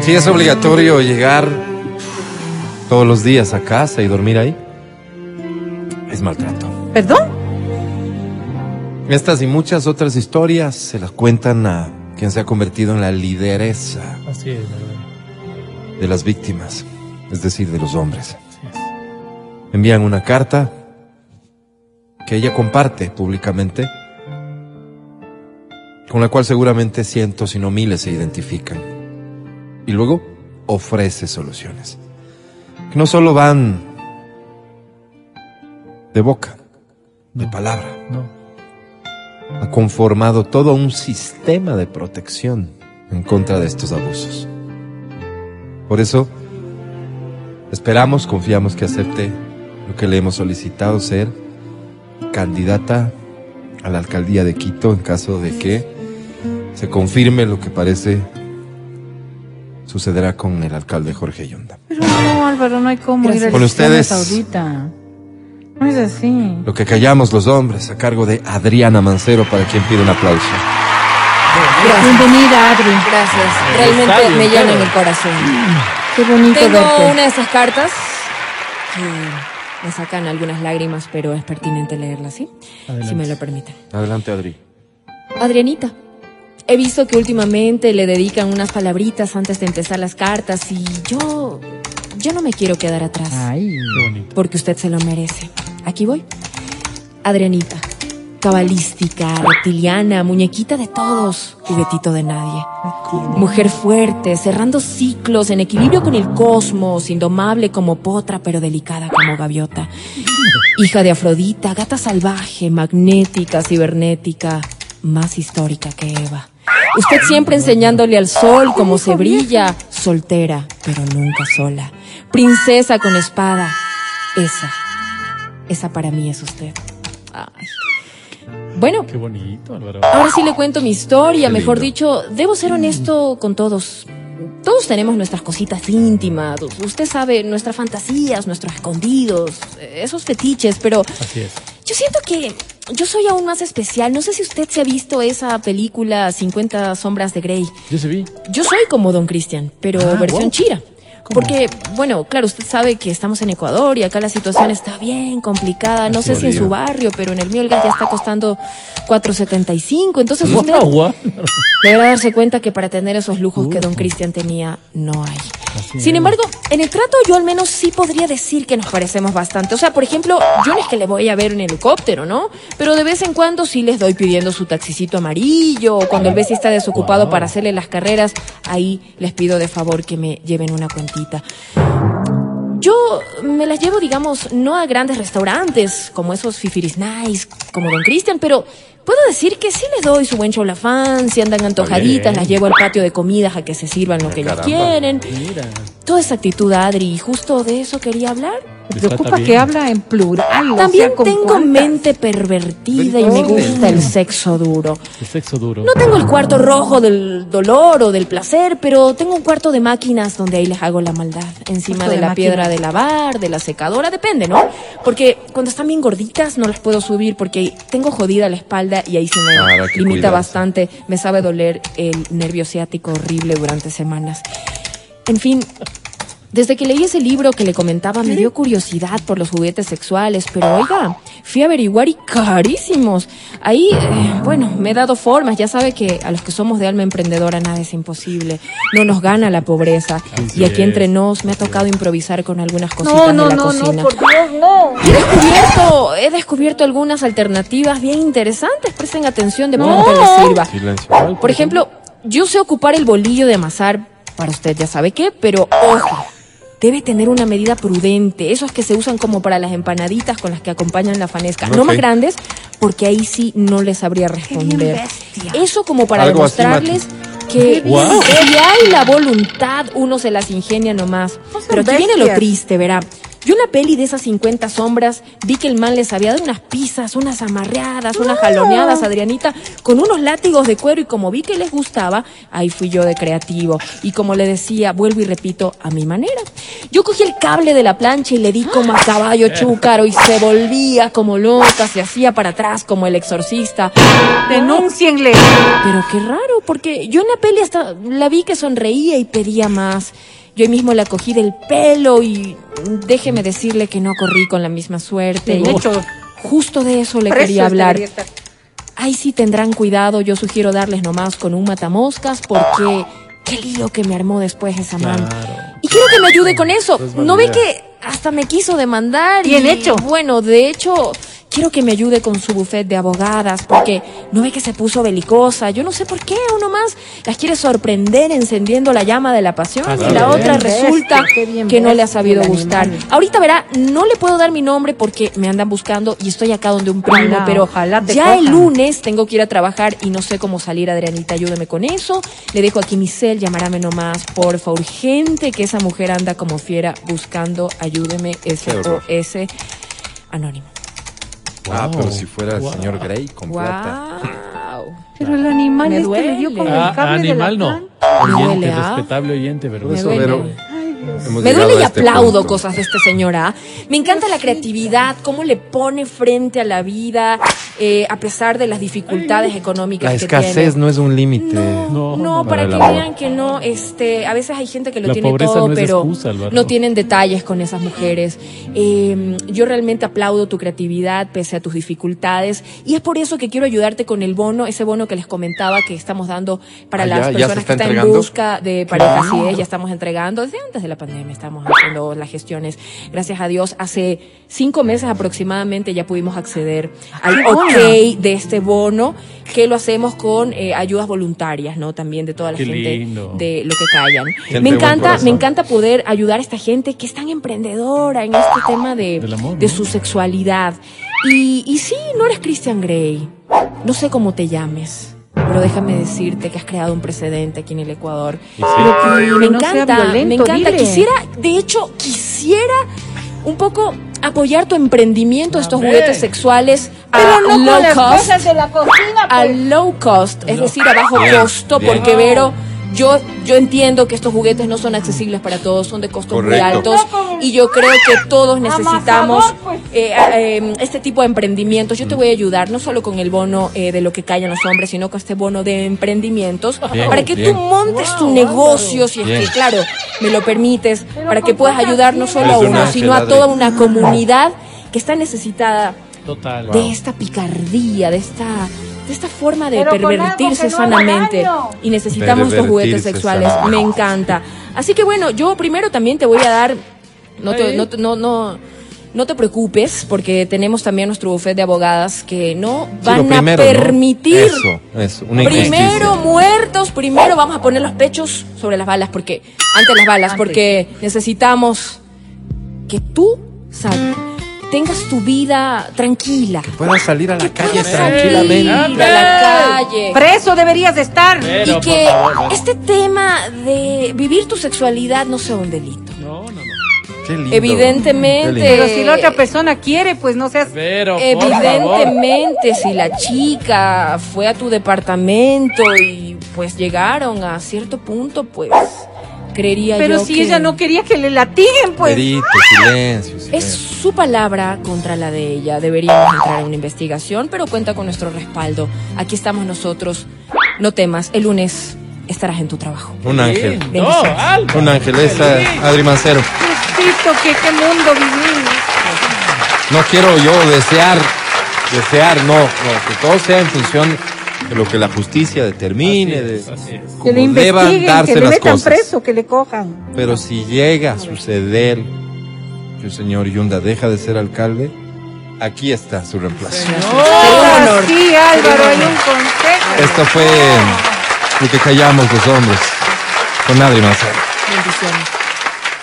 Si es obligatorio llegar todos los días a casa y dormir ahí, es maltrato. ¿Perdón? Estas y muchas otras historias se las cuentan a quien se ha convertido en la lideresa Así es, de las víctimas, es decir, de los hombres. Envían una carta que ella comparte públicamente, con la cual seguramente cientos y no miles se identifican. Y luego ofrece soluciones, que no solo van de boca, de palabra. No. Ha conformado todo un sistema de protección en contra de estos abusos. Por eso, esperamos, confiamos que acepte lo que le hemos solicitado ser candidata a la alcaldía de Quito en caso de que se confirme lo que parece sucederá con el alcalde Jorge Yonda. Pero no, Álvaro, no hay cómo ir a Con ustedes. ahorita. No es así. Lo que callamos los hombres a cargo de Adriana Mancero para quien pide un aplauso. Bienvenida, Adri. Gracias. Realmente me llenan el corazón. Qué bonito Tengo verte. una de esas cartas que me sacan algunas lágrimas, pero es pertinente leerlas, ¿sí? Si me lo permiten. Adelante, Adri. Adrianita, he visto que últimamente le dedican unas palabritas antes de empezar las cartas y yo, yo no me quiero quedar atrás. Ay. Qué bonito. Porque usted se lo merece. Aquí voy. Adrianita, cabalística, reptiliana, muñequita de todos, juguetito de nadie. Mujer fuerte, cerrando ciclos, en equilibrio con el cosmos, indomable como potra, pero delicada como gaviota. Hija de Afrodita, gata salvaje, magnética, cibernética, más histórica que Eva. Usted siempre enseñándole al sol cómo se brilla, soltera, pero nunca sola. Princesa con espada. Esa, esa para mí es usted. Ay. Bueno, Qué bonito, Álvaro. Ahora sí le cuento mi historia, Qué mejor lindo. dicho, debo ser honesto con todos. Todos tenemos nuestras cositas íntimas, usted sabe, nuestras fantasías, nuestros escondidos, esos fetiches, pero Así es. yo siento que yo soy aún más especial. No sé si usted se ha visto esa película 50 sombras de Grey. Yo se vi. Yo soy como Don Cristian, pero Ah, versión wow. chira. Porque, bueno, claro, usted sabe que estamos en Ecuador y acá la situación está bien complicada. No sé si en su barrio, pero en el mío el gas ya está costando 4.75. Entonces usted deberá darse cuenta que para tener esos lujos que Don Cristian tenía, no hay. Sin embargo, en el trato yo al menos sí podría decir que nos parecemos bastante. O sea, por ejemplo, yo no es que le voy a ver en helicóptero, ¿no? Pero de vez en cuando sí les doy pidiendo su taxicito amarillo, o cuando el Bessie está desocupado para hacerle las carreras, ahí les pido de favor que me lleven una cuentita. Yo me las llevo, digamos, no a grandes restaurantes, como esos fifiris nice, como Don Cristian, pero puedo decir que sí les doy su buen cholafán, si andan antojaditas, las llevo al patio de comidas a que se sirvan lo que ellos quieren. Mira. Toda esa actitud, Adri, y justo de eso quería hablar. Me preocupa que habla en plural. o También sea, ¿con tengo cuántas? mente pervertida y me gusta el sexo duro. El sexo duro. No tengo el cuarto rojo del dolor o del placer, pero tengo un cuarto de máquinas donde ahí les hago la maldad. Encima de, de la máquinas. piedra de lavar, de la secadora, depende, ¿no? Porque cuando están bien gorditas no las puedo subir porque tengo jodida la espalda y ahí se me que limita bastante. Me sabe doler el nervio ciático horrible durante semanas. En fin, desde que leí ese libro que le comentaba, me dio curiosidad por los juguetes sexuales, pero oiga, fui a averiguar y carísimos. Ahí, eh, bueno, me he dado formas. Ya sabe que a los que somos de alma emprendedora nada es imposible. No nos gana la pobreza. Así y aquí es. entre nos me ha tocado improvisar con algunas cositas No, no, de la no, cocina. no, por Dios, no. Y he descubierto, he descubierto algunas alternativas bien interesantes. Presten atención de pronto les sirva. Silencio. Por ejemplo, yo sé ocupar el bolillo de amasar para usted, ya sabe qué, pero ojo, debe tener una medida prudente. Esos que se usan como para las empanaditas con las que acompañan la fanesca. No más grandes, porque ahí sí no les sabría responder. Eso como para Algo demostrarles que si hay la voluntad, uno se las ingenia nomás. No Pero aquí viene lo triste, verá. Yo en la peli de esas 50 sombras vi que el man les había dado unas pizzas, unas amarreadas, unas jaloneadas, Adrianita, con unos látigos de cuero y como vi que les gustaba, ahí fui yo de creativo. Y como le decía, vuelvo y repito, a mi manera. Yo cogí el cable de la plancha y le di como a caballo chúcaro y se volvía como loca, se hacía para atrás como el exorcista. Denúncienle. Pero qué raro, porque yo en la peli hasta la vi que sonreía y pedía más. Yo mismo la cogí del pelo y déjeme decirle que no corrí con la misma suerte. Bien Y hecho. Justo de eso le quería hablar. Ahí sí tendrán cuidado, yo sugiero darles nomás con un matamoscas porque qué lío que me armó después esa mano. Y quiero que me ayude con eso. ¿No ve que hasta me quiso demandar? Bien y, hecho. Bueno, de hecho, quiero que me ayude con su buffet de abogadas porque no ve que se puso belicosa. Yo no sé por qué uno más las quiere sorprender encendiendo la llama de la pasión Ah, y la otra resulta bien que no le ha sabido gustar. animal. Ahorita verá, no le puedo dar mi nombre porque me andan buscando y estoy acá donde un primo, Ojalá, pero ojalá te ya el lunes tengo que ir a trabajar y no sé cómo salir, Adrianita, ayúdeme con eso. Le dejo aquí mi cel, llamarame nomás, porfa, urgente, que esa mujer anda como fiera buscando, ayúdeme, SOS Anónimo. Ah, pero si fuera el Wow. señor Grey con plata. Wow. Pero el animal Me este le dio duele. con el Ah, cable animal de la no. Oyente, ¿ah? respetable oyente, ¿verdad? Eso, duele. Hemos Me duele y este aplaudo punto. cosas de este señor, ¿ah? Me encanta la creatividad, cómo le pone frente a la vida, eh, a pesar de las dificultades económicas La que escasez tiene. no es un límite. No, No, no, para que vean que no, este, a veces hay gente que lo La tiene todo, no pero excusa, no tienen detalles con esas mujeres. Eh, yo realmente aplaudo tu creatividad pese a tus dificultades y es por eso que quiero ayudarte con el bono, ese bono que les comentaba que estamos dando para Ah, las ya- ya se personas está que están en busca de pareja. Sí, es, ya estamos entregando desde antes de la pandemia, estamos haciendo las gestiones. Gracias a Dios, hace cinco meses aproximadamente ya pudimos acceder al qué ok de este bono que lo hacemos con eh, ayudas voluntarias, ¿no? También de toda la Qué gente lindo. de lo que callan. Gente me encanta, me encanta poder ayudar a esta gente que es tan emprendedora en este tema de, amor, de ¿no? su sexualidad. Y, y sí, no eres Christian Grey. No sé cómo te llames. Pero déjame decirte que has creado un precedente aquí en el Ecuador. Sí. Que me no encanta, violento, me encanta. dile. Quisiera, de hecho, quisiera un poco apoyar tu emprendimiento de estos ver. juguetes sexuales a Pero no con low las cost cosas de la cocina. a pues. low cost, es decir, a bajo costo, bien. porque Vero, yo, yo entiendo que estos juguetes no son accesibles para todos, son de costos muy altos y yo creo que todos necesitamos pues. eh, eh, este tipo de emprendimientos. Yo te voy a ayudar no solo con el bono eh, de lo que callan los hombres, sino con este bono de emprendimientos Bien, para que bien. tú montes tu negocio, si es Bien. que, claro, me lo permites, para que puedas ayudar no solo a uno, sino a toda una comunidad que está necesitada Total. de esta picardía, de esta, de esta forma de Pero pervertirse no sanamente. Y necesitamos estos juguetes sexuales. Me encanta. Así que bueno, yo primero también te voy a dar. No te, no, no, no, no te preocupes, porque tenemos también nuestro buffet de abogadas que no Sí, van primero, a ¿no? permitir. Eso, eso, una Primero muertos, primero vamos a poner los pechos sobre las balas, porque ante las balas, porque necesitamos que tú sal- tengas tu vida tranquila. Puedas salir a la calle tranquilamente. a la calle. Preso deberías de estar. Pero, y que favor, este tema de vivir tu sexualidad no sea un delito. No, no, no. Qué lindo. Evidentemente. Qué lindo. Pero si la otra persona quiere, pues no seas. Pero. Evidentemente, si la chica fue a tu departamento y pues llegaron a cierto punto, pues creería Pero yo si que ella no quería que le latiguen, pues. Perito, silencio, es su palabra contra la de ella. Deberíamos entrar en una investigación, pero cuenta con nuestro respaldo. Aquí estamos nosotros. No temas, el lunes estarás en tu trabajo. Un ángel. No, Alba. Un ángel, es eh, Adri Mancero. Que qué mundo vivimos. No quiero yo desear, desear, no, no, que todo sea en función de lo que la justicia determine, de Así es. Que le deban investiguen, darse que le las metan cosas. preso, que le cojan. Pero si llega a suceder que el señor Yunda deja de ser alcalde, aquí está su reemplazo. Sí, Álvaro, hay un consejo. Esto fue lo que callamos los hombres con Adri Mancero. Bendiciones.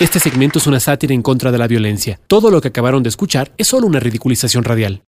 Este segmento es una sátira en contra de la violencia. Todo lo que acabaron de escuchar es solo una ridiculización radial.